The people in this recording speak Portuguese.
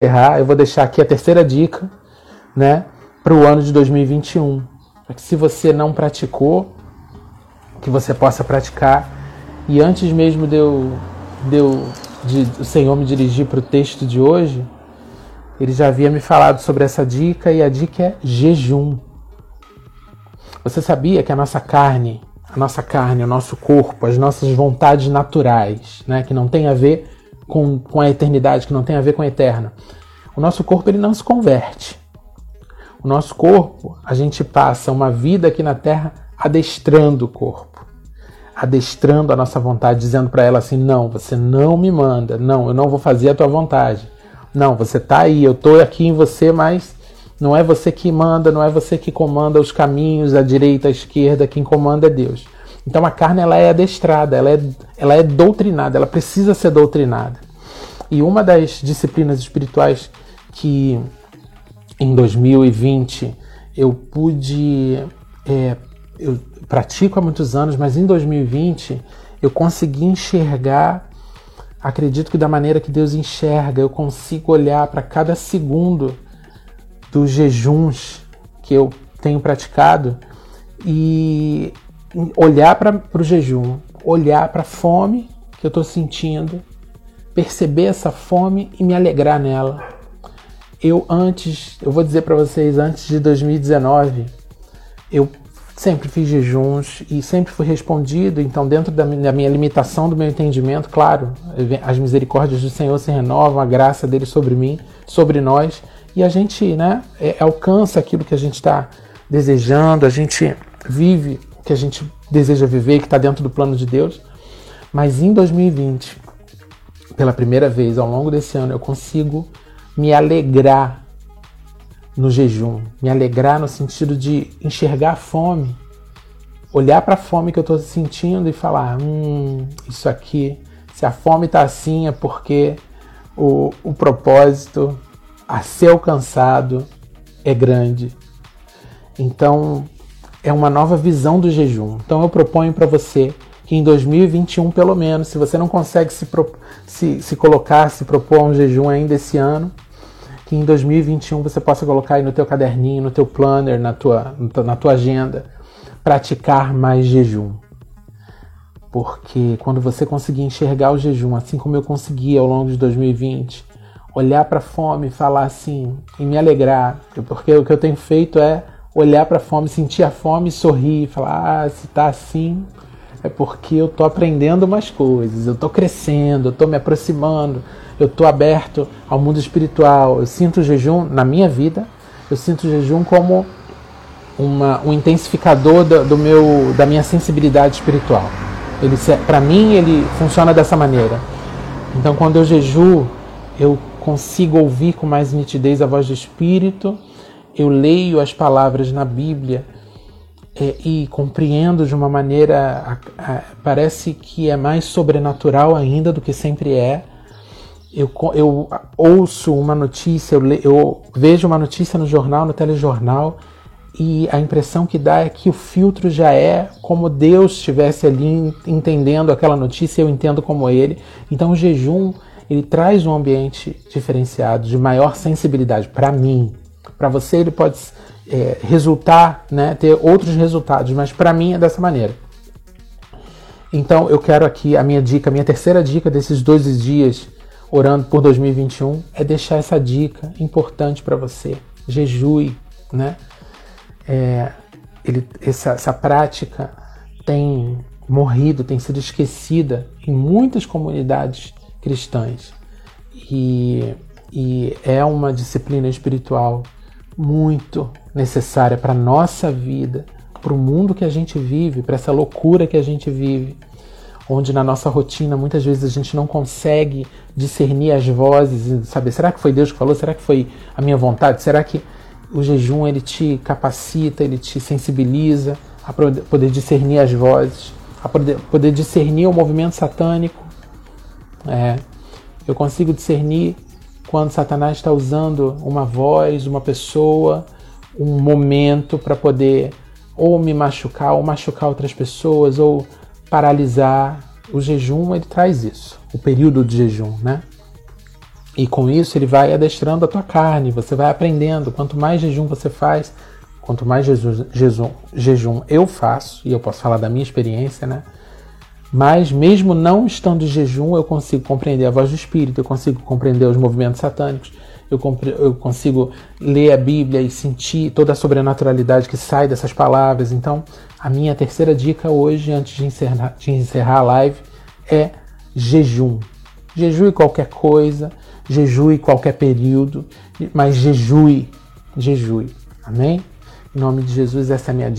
encerrar, eu vou deixar aqui a terceira dica, né, para o ano de 2021. Para que se você não praticou, que você possa praticar. E antes mesmo de eu, de, eu, de o Senhor me dirigir para o texto de hoje, ele já havia me falado sobre essa dica e a dica é jejum. Você sabia que a nossa carne, a nossa carne, o nosso corpo, as nossas vontades naturais, né, que não tem a ver com, com a eternidade, que não tem a ver com a eterna. O nosso corpo ele não se converte. O nosso corpo, a gente passa uma vida aqui na Terra adestrando o corpo, adestrando a nossa vontade, dizendo para ela assim: não, você não me manda, não, eu não vou fazer a tua vontade. Não, você tá aí, eu tô aqui em você, mas não é você que manda, não é você que comanda os caminhos, a direita, a esquerda, quem comanda é Deus. Então a carne ela é adestrada, ela é, ela é doutrinada, ela precisa ser doutrinada. E uma das disciplinas espirituais que em 2020 eu pude. É, eu pratico há muitos anos, mas em 2020 eu consegui enxergar, acredito que da maneira que Deus enxerga, eu consigo olhar para cada segundo dos jejuns que eu tenho praticado e olhar para o jejum, olhar para a fome que eu estou sentindo, perceber essa fome e me alegrar nela. Eu antes, eu vou dizer para vocês, antes de 2019, eu sempre fiz jejuns e sempre fui respondido. Então, dentro da minha limitação, do meu entendimento, claro, as misericórdias do Senhor se renovam, a graça dele sobre mim, sobre nós, e a gente, né, é, alcança aquilo que a gente está desejando, a gente vive que a gente deseja viver, que está dentro do plano de Deus. Mas em 2020, pela primeira vez ao longo desse ano, eu consigo me alegrar no jejum, me alegrar no sentido de enxergar a fome, olhar para a fome que eu estou sentindo e falar: hum, isso aqui, se a fome está assim é porque o, o propósito a ser alcançado é grande. Então, é uma nova visão do jejum. Então eu proponho para você que em 2021, pelo menos, se você não consegue se, se, se colocar, se propor um jejum ainda esse ano, que em 2021 você possa colocar aí no teu caderninho, no teu planner, na tua, na tua agenda, praticar mais jejum. Porque quando você conseguir enxergar o jejum, assim como eu consegui ao longo de 2020, olhar para a fome e falar assim, e me alegrar, porque o que eu tenho feito é olhar para a fome, sentir a fome, sorrir, falar: ah, se tá assim, é porque eu tô aprendendo umas coisas, eu tô crescendo, eu tô me aproximando, eu tô aberto ao mundo espiritual. Eu sinto o jejum na minha vida, eu sinto o jejum como uma, um intensificador do, do meu, da minha sensibilidade espiritual. Ele, para mim, ele funciona dessa maneira. Então, quando eu jejuo, eu consigo ouvir com mais nitidez a voz do Espírito eu leio as palavras na Bíblia é, e compreendo de uma maneira, a, a, parece que é mais sobrenatural ainda do que sempre é. Eu, eu ouço uma notícia, eu, le, eu vejo uma notícia no jornal, no telejornal, e a impressão que dá é que o filtro já é como Deus estivesse ali entendendo aquela notícia, eu entendo como ele. Então o jejum ele traz um ambiente diferenciado, de maior sensibilidade para mim, para você ele pode é, resultar, né, ter outros resultados, mas para mim é dessa maneira. Então eu quero aqui a minha dica, a minha terceira dica desses 12 dias orando por 2021 é deixar essa dica importante para você. Jejue, né? É, ele, essa, essa prática tem morrido, tem sido esquecida em muitas comunidades cristãs. E, e é uma disciplina espiritual muito necessária para a nossa vida, para o mundo que a gente vive, para essa loucura que a gente vive, onde na nossa rotina muitas vezes a gente não consegue discernir as vozes e saber, será que foi Deus que falou? Será que foi a minha vontade? Será que o jejum ele te capacita, ele te sensibiliza a poder discernir as vozes, a poder, discernir o movimento satânico? É, eu consigo discernir quando Satanás está usando uma voz, uma pessoa, um momento para poder ou me machucar, ou machucar outras pessoas, ou paralisar. O jejum ele traz isso, o período de jejum, né? E com isso ele vai adestrando a tua carne, você vai aprendendo. Quanto mais jejum você faz, quanto mais jejum, jejum, eu faço, e eu posso falar da minha experiência, né? Mas mesmo não estando em jejum, eu consigo compreender a voz do Espírito, eu consigo compreender os movimentos satânicos, eu, eu consigo ler a Bíblia e sentir toda a sobrenaturalidade que sai dessas palavras. Então, a minha terceira dica hoje, antes de encerrar, de encerrar a live, é jejum. Jejue qualquer coisa, jejue qualquer período, mas jejue, jejue. Amém? Em nome de Jesus, essa é a minha dica.